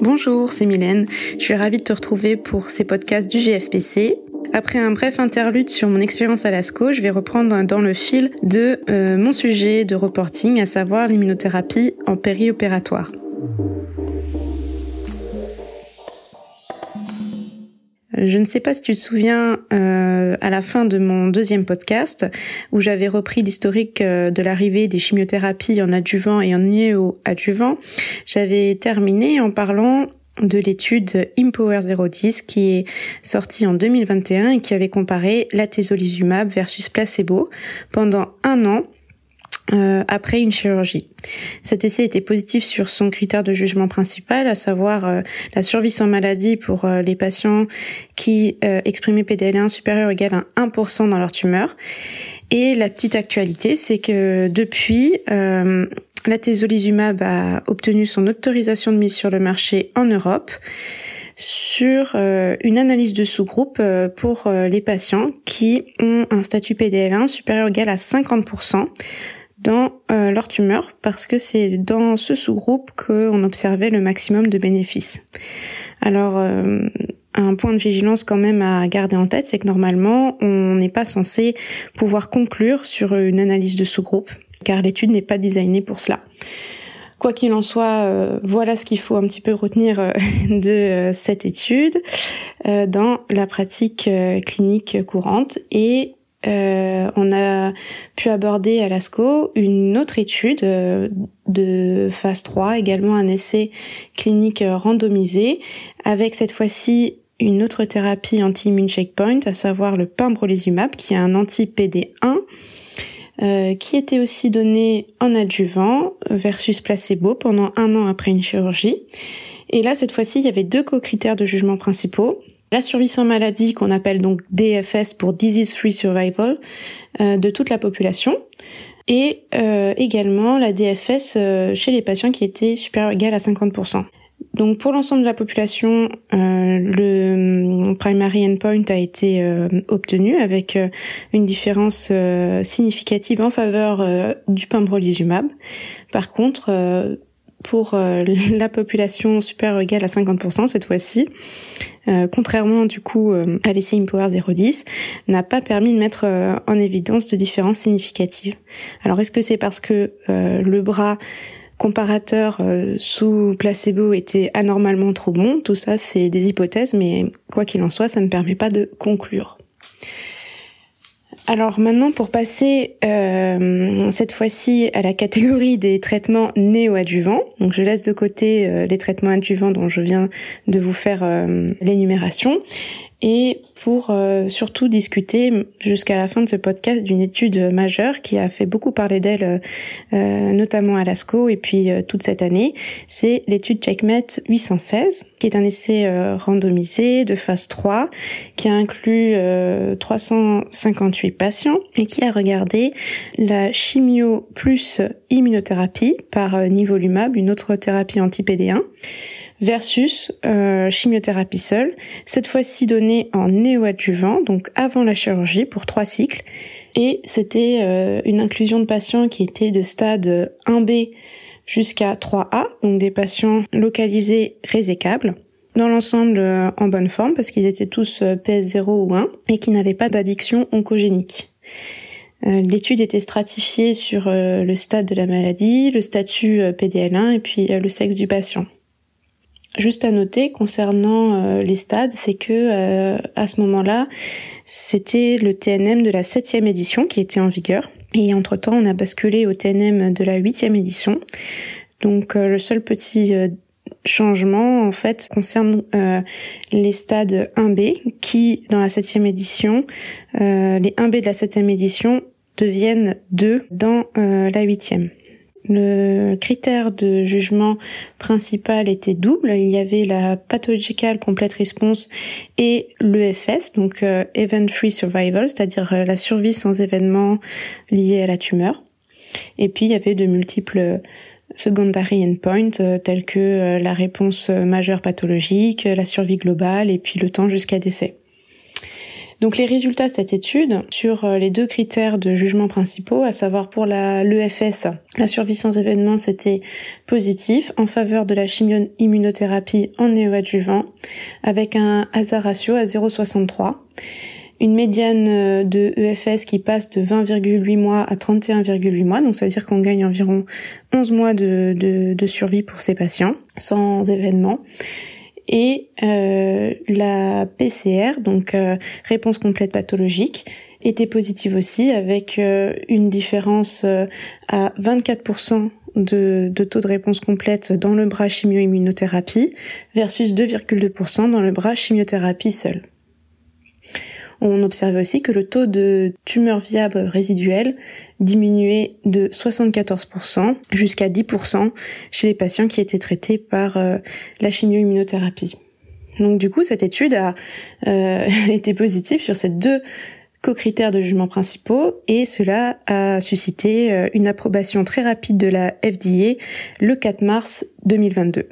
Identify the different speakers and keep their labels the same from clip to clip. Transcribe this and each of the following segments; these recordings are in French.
Speaker 1: Bonjour, c'est Mylène. Je suis ravie de te retrouver pour ces podcasts du GFPC. Après un bref interlude sur mon expérience à l'ASCO, je vais reprendre dans le fil de euh, mon sujet de reporting, à savoir l'immunothérapie en périopératoire. Je ne sais pas si tu te souviens euh, à la fin de mon deuxième podcast où j'avais repris l'historique euh, de l'arrivée des chimiothérapies en adjuvant et en néo-adjuvant. J'avais terminé en parlant de l'étude Impower 010 qui est sortie en 2021 et qui avait comparé l'atezolizumab versus placebo pendant un an euh, après une chirurgie. Cet essai était positif sur son critère de jugement principal, à savoir euh, la survie sans maladie pour euh, les patients qui exprimaient PDL1 supérieur ou égal à 1% dans leur tumeur. Et la petite actualité, c'est que depuis, la tezolizumab a obtenu son autorisation de mise sur le marché en Europe sur une analyse de sous-groupe pour les patients qui ont un statut PDL1 supérieur ou égal à 50% dans euh, leur tumeur parce que c'est dans ce sous-groupe qu'on observait le maximum de bénéfices. Alors, euh, un point de vigilance quand même à garder en tête, c'est que normalement, on n'est pas censé pouvoir conclure sur une analyse de sous-groupe, car l'étude n'est pas designée pour cela. Quoi qu'il en soit, euh, voilà ce qu'il faut un petit peu retenir de cette étude dans la pratique clinique courante et euh, on a pu aborder à l'ASCO une autre étude euh, de phase 3, également un essai clinique randomisé, avec cette fois-ci une autre thérapie anti-immune checkpoint, à savoir le pembrolizumab, qui est un anti-PD1, euh, qui était aussi donné en adjuvant versus placebo pendant un an après une chirurgie. Et là, cette fois-ci, il y avait deux co-critères de jugement principaux la survie sans maladie qu'on appelle donc DFS pour Disease Free Survival euh, de toute la population et euh, également la DFS euh, chez les patients qui étaient supérieurs à 50%. Donc pour l'ensemble de la population, le primary endpoint a été obtenu avec une différence significative en faveur du pembrolizumab. Par contre, pour euh, la population ou égale à 50% cette fois-ci, euh, contrairement du coup euh, à l'essai Impower 010, n'a pas permis de mettre en évidence de différences significatives. Alors est-ce que c'est parce que le bras comparateur sous placebo était anormalement trop bon? Tout ça c'est des hypothèses, mais quoi qu'il en soit, ça ne permet pas de conclure. Alors maintenant, pour passer euh, cette fois-ci à la catégorie des traitements néo-adjuvants, donc je laisse de côté euh, les traitements adjuvants dont je viens de vous faire euh, l'énumération, et pour euh, surtout discuter jusqu'à la fin de ce podcast d'une étude majeure qui a fait beaucoup parler d'elle, euh, notamment à l'ASCO et puis euh, toute cette année. C'est l'étude Checkmate 816, qui est un essai randomisé de phase 3 qui a inclus 358 patients et qui a regardé la chimio plus immunothérapie par nivolumab, une autre thérapie anti-PD1 versus euh, chimiothérapie seule, cette fois-ci donnée en néoadjuvant, donc avant la chirurgie pour trois cycles. Et c'était euh, une inclusion de patients qui étaient de stade 1B jusqu'à 3A, donc des patients localisés résécables dans l'ensemble euh, en bonne forme parce qu'ils étaient tous PS0 ou 1 et qui n'avaient pas d'addiction oncogénique. L'étude était stratifiée sur le stade de la maladie, le statut PDL1 et puis le sexe du patient. Juste à noter concernant euh, les stades, c'est que euh, à ce moment-là, c'était le TNM de la septième édition qui était en vigueur. Et entre-temps, on a basculé au TNM de la huitième édition. Donc euh, le seul petit changement en fait concerne les stades 1B qui dans la septième édition, les 1B de la septième édition deviennent 2 dans la huitième. Le critère de jugement principal était double. Il y avait la pathological complete response et l'EFS, donc euh, event free survival, c'est-à-dire euh, la survie sans événements liés à la tumeur. Et puis il y avait de multiples secondary endpoints euh, tels que la réponse majeure pathologique, la survie globale et puis le temps jusqu'à décès. Donc les résultats de cette étude sur euh, les deux critères de jugement principaux, à savoir pour la l'EFS, la survie sans événement, c'était positif. En faveur de la chimio-immunothérapie en néoadjuvant avec un hasard ratio à 0,63 une médiane euh, de EFS qui passe de 20,8 mois à 31,8 mois, donc ça veut dire qu'on gagne environ 11 mois de, de, survie pour ces patients sans événement et euh, la PCR, donc euh, réponse complète pathologique, était positive aussi avec euh, une différence à 24% de, de, taux de réponse complète dans le bras chimio-immunothérapie versus 2,2% dans le bras chimiothérapie seul. On observait aussi que le taux de tumeurs viables résiduelles diminuait de 74% jusqu'à 10% chez les patients qui étaient traités par euh, la chimio-immunothérapie. Donc du coup, cette étude a euh, été positive sur ces deux co-critères de jugement principaux et cela a suscité euh, une approbation très rapide de la FDA le 4 mars 2022.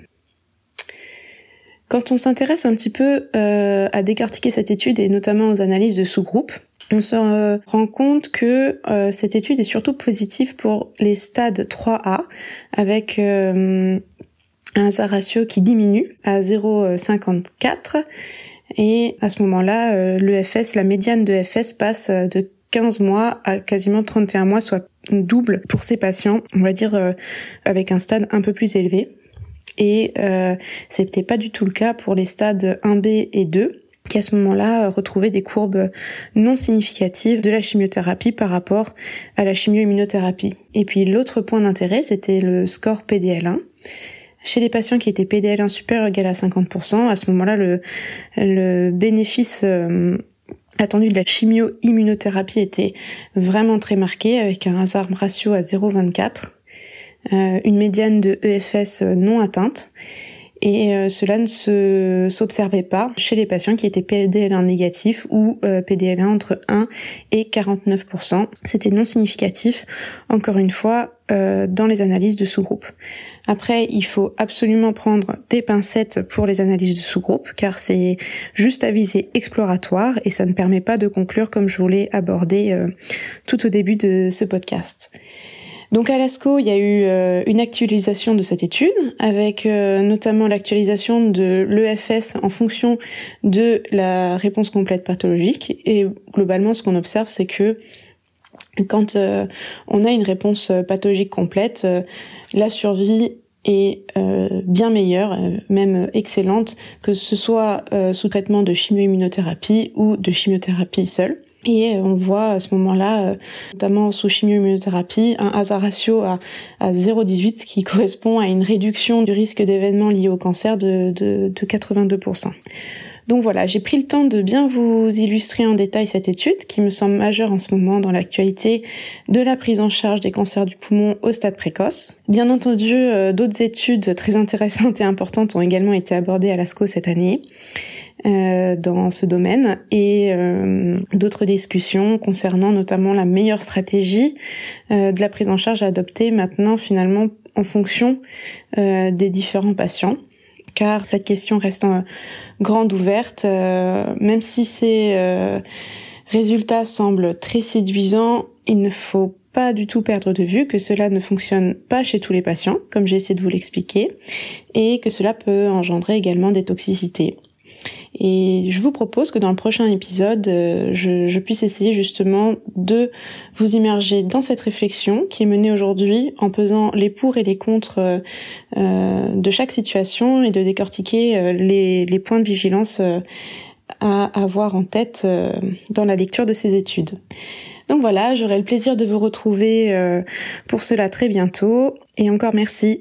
Speaker 1: Quand on s'intéresse un petit peu euh, à décortiquer cette étude et notamment aux analyses de sous-groupes, on se euh, rend compte que euh, cette étude est surtout positive pour les stades 3A avec un ratio qui diminue à 0,54 et à ce moment-là, l'EFS, la médiane de FS passe de 15 mois à quasiment 31 mois, soit double pour ces patients, on va dire avec un stade un peu plus élevé. Et euh, c'était pas du tout le cas pour les stades 1B et 2 qui à ce moment-là retrouvaient des courbes non significatives de la chimiothérapie par rapport à la chimio-immunothérapie. Et puis l'autre point d'intérêt, c'était le score PDL1. Chez les patients qui étaient PDL1 supérieur ou égal à 50%, à ce moment-là, le, le bénéfice euh, attendu de la chimio-immunothérapie était vraiment très marqué, avec un hasard ratio à 0,24 euh, une médiane de EFS non atteinte. Et euh, cela ne se, s'observait pas chez les patients qui étaient PDL1 négatif ou euh, PDL1 entre 1 et 49%. C'était non significatif, encore une fois, dans les analyses de sous-groupe. Après, il faut absolument prendre des pincettes pour les analyses de sous-groupe, car c'est juste à visée exploratoire et ça ne permet pas de conclure comme je voulais aborder tout au début de ce podcast. Donc à l'ASCO, il y a eu euh, une actualisation de cette étude, avec euh, notamment l'actualisation de l'EFS en fonction de la réponse complète pathologique. Et globalement, ce qu'on observe, c'est que quand euh, on a une réponse pathologique complète, la survie est bien meilleure, même excellente, que ce soit sous traitement de chimio-immunothérapie ou de chimiothérapie seule. Et on voit à ce moment-là, euh, notamment sous chimio-immunothérapie, un hasard ratio à, à 0,18, ce qui correspond à une réduction du risque d'événements liés au cancer de 82%. Donc voilà, j'ai pris le temps de bien vous illustrer en détail cette étude qui me semble majeure en ce moment dans l'actualité de la prise en charge des cancers du poumon au stade précoce. Bien entendu, euh, d'autres études très intéressantes et importantes ont également été abordées à l'ASCO cette année. Euh, dans ce domaine et euh, d'autres discussions concernant notamment la meilleure stratégie de la prise en charge à adopter maintenant finalement en fonction des différents patients car cette question reste grande ouverte même si ces résultats semblent très séduisants il ne faut pas du tout perdre de vue que cela ne fonctionne pas chez tous les patients, comme j'ai essayé de vous l'expliquer, et que cela peut engendrer également des toxicités. Et je vous propose que dans le prochain épisode, euh, je, puisse essayer justement de vous immerger dans cette réflexion qui est menée aujourd'hui en pesant les pour et les contre euh, euh, de chaque situation et de décortiquer les, les, points de vigilance à avoir en tête dans la lecture de ces études. Donc voilà, j'aurai le plaisir de vous retrouver pour cela très bientôt. Et encore merci.